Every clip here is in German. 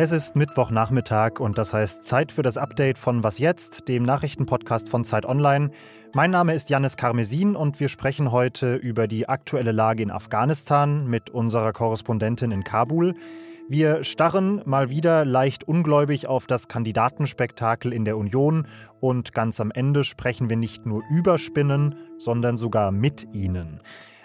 Es ist Mittwochnachmittag und das heißt Zeit für das Update von Was jetzt, dem Nachrichtenpodcast von Zeit Online. Mein Name ist Janis Karmesin und wir sprechen heute über die aktuelle Lage in Afghanistan mit unserer Korrespondentin in Kabul. Wir starren mal wieder leicht ungläubig auf das Kandidatenspektakel in der Union und ganz am Ende sprechen wir nicht nur über Spinnen, sondern sogar mit ihnen.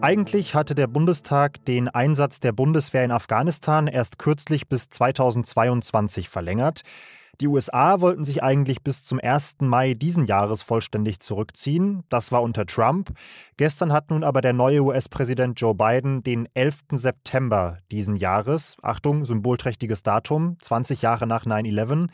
Eigentlich hatte der Bundestag den Einsatz der Bundeswehr in Afghanistan erst kürzlich bis 2022 verlängert. Die USA wollten sich eigentlich bis zum 1. Mai diesen Jahres vollständig zurückziehen. Das war unter Trump. Gestern hat nun aber der neue US-Präsident Joe Biden den 11. September diesen Jahres, Achtung, symbolträchtiges Datum, 20 Jahre nach 9-11,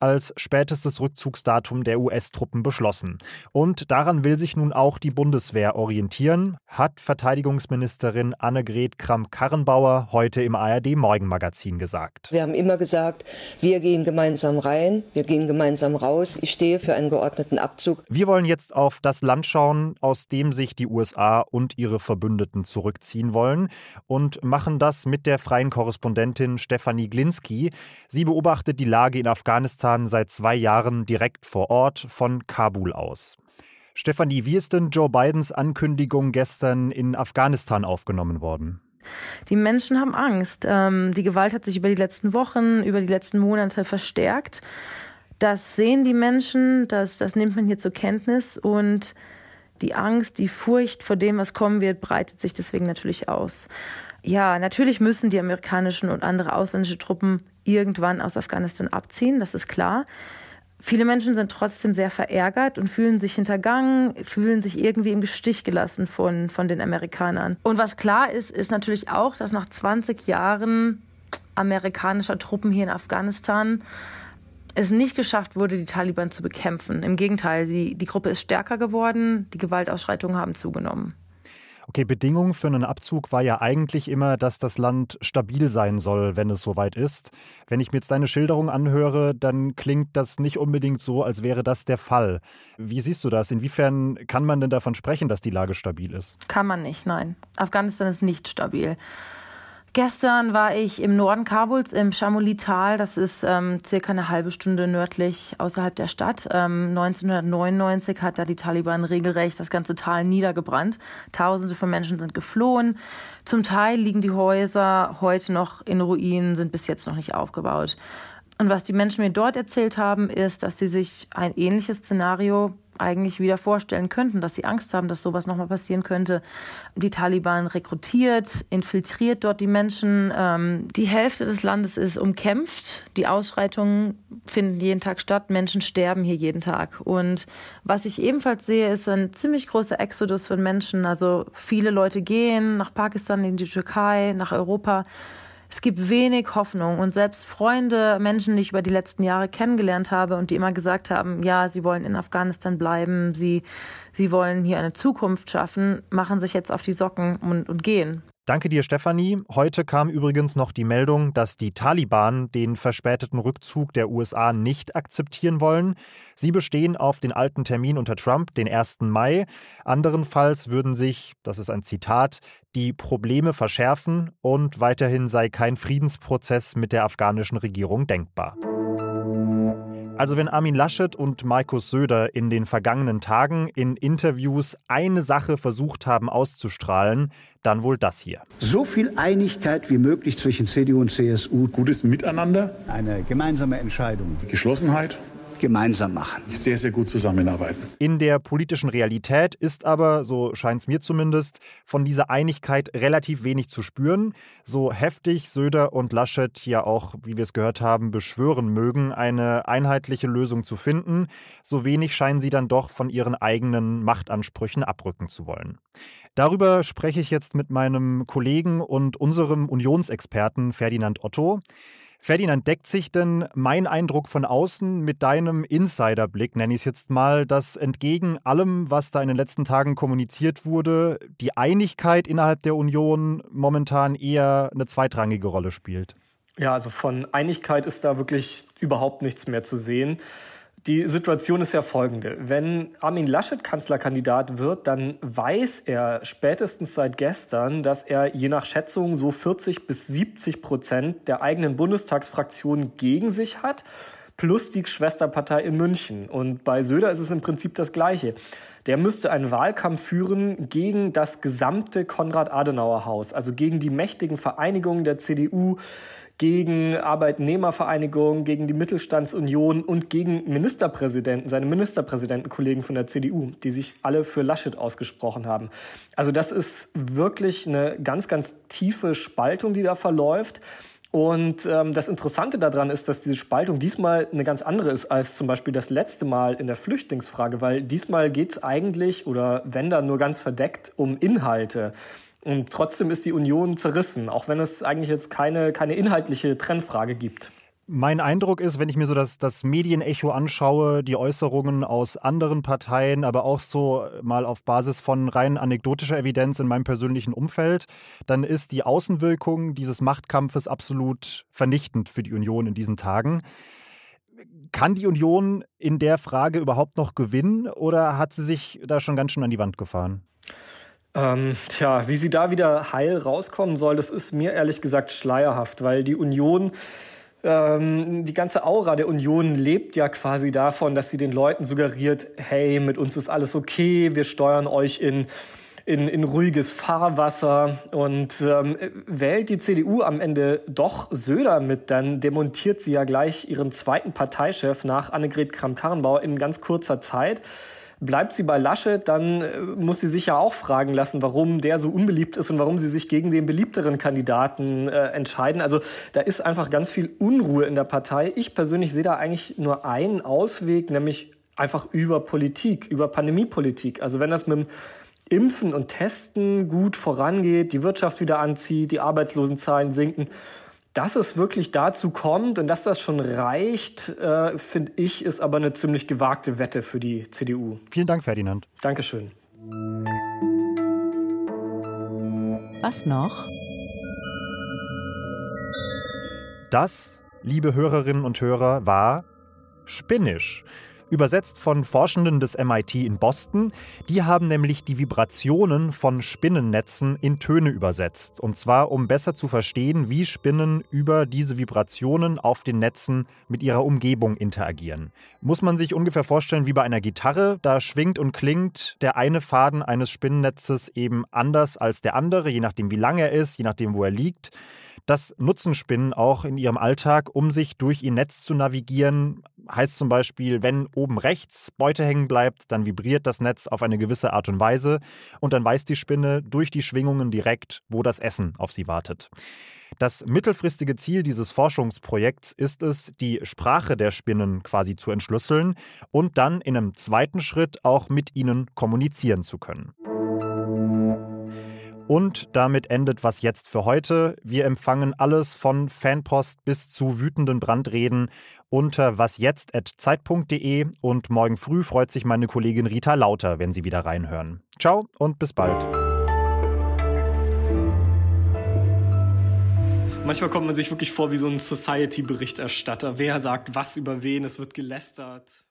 als spätestes Rückzugsdatum der US-Truppen beschlossen. Und daran will sich nun auch die Bundeswehr orientieren, hat Verteidigungsministerin Annegret Kramp-Karrenbauer heute im ARD-Morgenmagazin gesagt. Wir haben immer gesagt, wir gehen gemeinsam rein, wir gehen gemeinsam raus. Ich stehe für einen geordneten Abzug. Wir wollen jetzt auf das Land schauen, aus dem sich die USA und ihre Verbündeten zurückziehen wollen und machen das mit der freien Korrespondentin Stefanie Glinski. Sie beobachtet die Lage in Afghanistan Afghanistan seit zwei Jahren direkt vor Ort von Kabul aus. Stefanie, wie ist denn Joe Bidens Ankündigung gestern in Afghanistan aufgenommen worden? Die Menschen haben Angst. Ähm, die Gewalt hat sich über die letzten Wochen, über die letzten Monate verstärkt. Das sehen die Menschen, das, das nimmt man hier zur Kenntnis und die Angst, die Furcht vor dem, was kommen wird, breitet sich deswegen natürlich aus. Ja, natürlich müssen die amerikanischen und andere ausländische Truppen irgendwann aus Afghanistan abziehen, das ist klar. Viele Menschen sind trotzdem sehr verärgert und fühlen sich hintergangen, fühlen sich irgendwie im Stich gelassen von, von den Amerikanern. Und was klar ist, ist natürlich auch, dass nach 20 Jahren amerikanischer Truppen hier in Afghanistan es nicht geschafft wurde, die Taliban zu bekämpfen. Im Gegenteil, die, die Gruppe ist stärker geworden, die Gewaltausschreitungen haben zugenommen. Okay, Bedingung für einen Abzug war ja eigentlich immer, dass das Land stabil sein soll, wenn es soweit ist. Wenn ich mir jetzt deine Schilderung anhöre, dann klingt das nicht unbedingt so, als wäre das der Fall. Wie siehst du das? Inwiefern kann man denn davon sprechen, dass die Lage stabil ist? Kann man nicht, nein. Afghanistan ist nicht stabil. Gestern war ich im Norden Kabuls, im Chamoli-Tal. Das ist ähm, circa eine halbe Stunde nördlich außerhalb der Stadt. Ähm, 1999 hat da die Taliban regelrecht das ganze Tal niedergebrannt. Tausende von Menschen sind geflohen. Zum Teil liegen die Häuser heute noch in Ruinen, sind bis jetzt noch nicht aufgebaut. Und was die Menschen mir dort erzählt haben, ist, dass sie sich ein ähnliches Szenario eigentlich wieder vorstellen könnten, dass sie Angst haben, dass sowas nochmal passieren könnte. Die Taliban rekrutiert, infiltriert dort die Menschen. Ähm, die Hälfte des Landes ist umkämpft. Die Ausschreitungen finden jeden Tag statt. Menschen sterben hier jeden Tag. Und was ich ebenfalls sehe, ist ein ziemlich großer Exodus von Menschen. Also viele Leute gehen nach Pakistan, in die Türkei, nach Europa es gibt wenig Hoffnung und selbst Freunde, Menschen, die ich über die letzten Jahre kennengelernt habe und die immer gesagt haben, ja, sie wollen in Afghanistan bleiben, sie, sie wollen hier eine Zukunft schaffen, machen sich jetzt auf die Socken und, und gehen. Danke dir, Stefanie. Heute kam übrigens noch die Meldung, dass die Taliban den verspäteten Rückzug der USA nicht akzeptieren wollen. Sie bestehen auf den alten Termin unter Trump, den 1. Mai. Anderenfalls würden sich, das ist ein Zitat, die Probleme verschärfen und weiterhin sei kein Friedensprozess mit der afghanischen Regierung denkbar. Also wenn Armin Laschet und Markus Söder in den vergangenen Tagen in Interviews eine Sache versucht haben auszustrahlen, dann wohl das hier. So viel Einigkeit wie möglich zwischen CDU und CSU. Gutes Miteinander. Eine gemeinsame Entscheidung. Geschlossenheit. Gemeinsam machen. Sehr, sehr gut zusammenarbeiten. In der politischen Realität ist aber, so scheint es mir zumindest, von dieser Einigkeit relativ wenig zu spüren. So heftig Söder und Laschet ja auch, wie wir es gehört haben, beschwören mögen, eine einheitliche Lösung zu finden, so wenig scheinen sie dann doch von ihren eigenen Machtansprüchen abrücken zu wollen. Darüber spreche ich jetzt mit meinem Kollegen und unserem Unionsexperten Ferdinand Otto. Ferdinand, deckt sich denn mein Eindruck von außen mit deinem Insiderblick, nenne ich es jetzt mal, dass entgegen allem, was da in den letzten Tagen kommuniziert wurde, die Einigkeit innerhalb der Union momentan eher eine zweitrangige Rolle spielt? Ja, also von Einigkeit ist da wirklich überhaupt nichts mehr zu sehen. Die Situation ist ja folgende. Wenn Armin Laschet Kanzlerkandidat wird, dann weiß er spätestens seit gestern, dass er je nach Schätzung so 40 bis 70 Prozent der eigenen Bundestagsfraktion gegen sich hat, plus die Schwesterpartei in München. Und bei Söder ist es im Prinzip das Gleiche. Der müsste einen Wahlkampf führen gegen das gesamte Konrad-Adenauer-Haus, also gegen die mächtigen Vereinigungen der CDU, gegen Arbeitnehmervereinigungen, gegen die Mittelstandsunion und gegen Ministerpräsidenten, seine Ministerpräsidentenkollegen von der CDU, die sich alle für Laschet ausgesprochen haben. Also das ist wirklich eine ganz, ganz tiefe Spaltung, die da verläuft. Und ähm, das Interessante daran ist, dass diese Spaltung diesmal eine ganz andere ist als zum Beispiel das letzte Mal in der Flüchtlingsfrage, weil diesmal geht es eigentlich, oder wenn dann nur ganz verdeckt, um Inhalte. Und trotzdem ist die Union zerrissen, auch wenn es eigentlich jetzt keine, keine inhaltliche Trennfrage gibt. Mein Eindruck ist, wenn ich mir so das, das Medienecho anschaue, die Äußerungen aus anderen Parteien, aber auch so mal auf Basis von rein anekdotischer Evidenz in meinem persönlichen Umfeld, dann ist die Außenwirkung dieses Machtkampfes absolut vernichtend für die Union in diesen Tagen. Kann die Union in der Frage überhaupt noch gewinnen oder hat sie sich da schon ganz schön an die Wand gefahren? Ähm, tja, wie sie da wieder heil rauskommen soll, das ist mir ehrlich gesagt schleierhaft, weil die Union, ähm, die ganze Aura der Union lebt ja quasi davon, dass sie den Leuten suggeriert, hey, mit uns ist alles okay, wir steuern euch in in, in ruhiges Fahrwasser und ähm, wählt die CDU am Ende doch Söder mit, dann demontiert sie ja gleich ihren zweiten Parteichef nach Annegret Kramp-Karrenbauer in ganz kurzer Zeit. Bleibt sie bei Laschet, dann äh, muss sie sich ja auch fragen lassen, warum der so unbeliebt ist und warum sie sich gegen den beliebteren Kandidaten äh, entscheiden. Also da ist einfach ganz viel Unruhe in der Partei. Ich persönlich sehe da eigentlich nur einen Ausweg, nämlich einfach über Politik, über Pandemiepolitik. Also wenn das mit dem Impfen und Testen gut vorangeht, die Wirtschaft wieder anzieht, die Arbeitslosenzahlen sinken, dass es wirklich dazu kommt und dass das schon reicht, äh, finde ich, ist aber eine ziemlich gewagte Wette für die CDU. Vielen Dank, Ferdinand. Dankeschön. Was noch? Das, liebe Hörerinnen und Hörer, war Spinnisch übersetzt von Forschenden des MIT in Boston. Die haben nämlich die Vibrationen von Spinnennetzen in Töne übersetzt. Und zwar, um besser zu verstehen, wie Spinnen über diese Vibrationen auf den Netzen mit ihrer Umgebung interagieren. Muss man sich ungefähr vorstellen wie bei einer Gitarre. Da schwingt und klingt der eine Faden eines Spinnennetzes eben anders als der andere, je nachdem wie lang er ist, je nachdem wo er liegt. Das nutzen Spinnen auch in ihrem Alltag, um sich durch ihr Netz zu navigieren. Heißt zum Beispiel, wenn oben rechts Beute hängen bleibt, dann vibriert das Netz auf eine gewisse Art und Weise und dann weiß die Spinne durch die Schwingungen direkt, wo das Essen auf sie wartet. Das mittelfristige Ziel dieses Forschungsprojekts ist es, die Sprache der Spinnen quasi zu entschlüsseln und dann in einem zweiten Schritt auch mit ihnen kommunizieren zu können. Und damit endet was jetzt für heute. Wir empfangen alles von Fanpost bis zu wütenden Brandreden unter wasjetzt.zeit.de und morgen früh freut sich meine Kollegin Rita Lauter, wenn Sie wieder reinhören. Ciao und bis bald. Manchmal kommt man sich wirklich vor wie so ein Society-Berichterstatter. Wer sagt was über wen, es wird gelästert.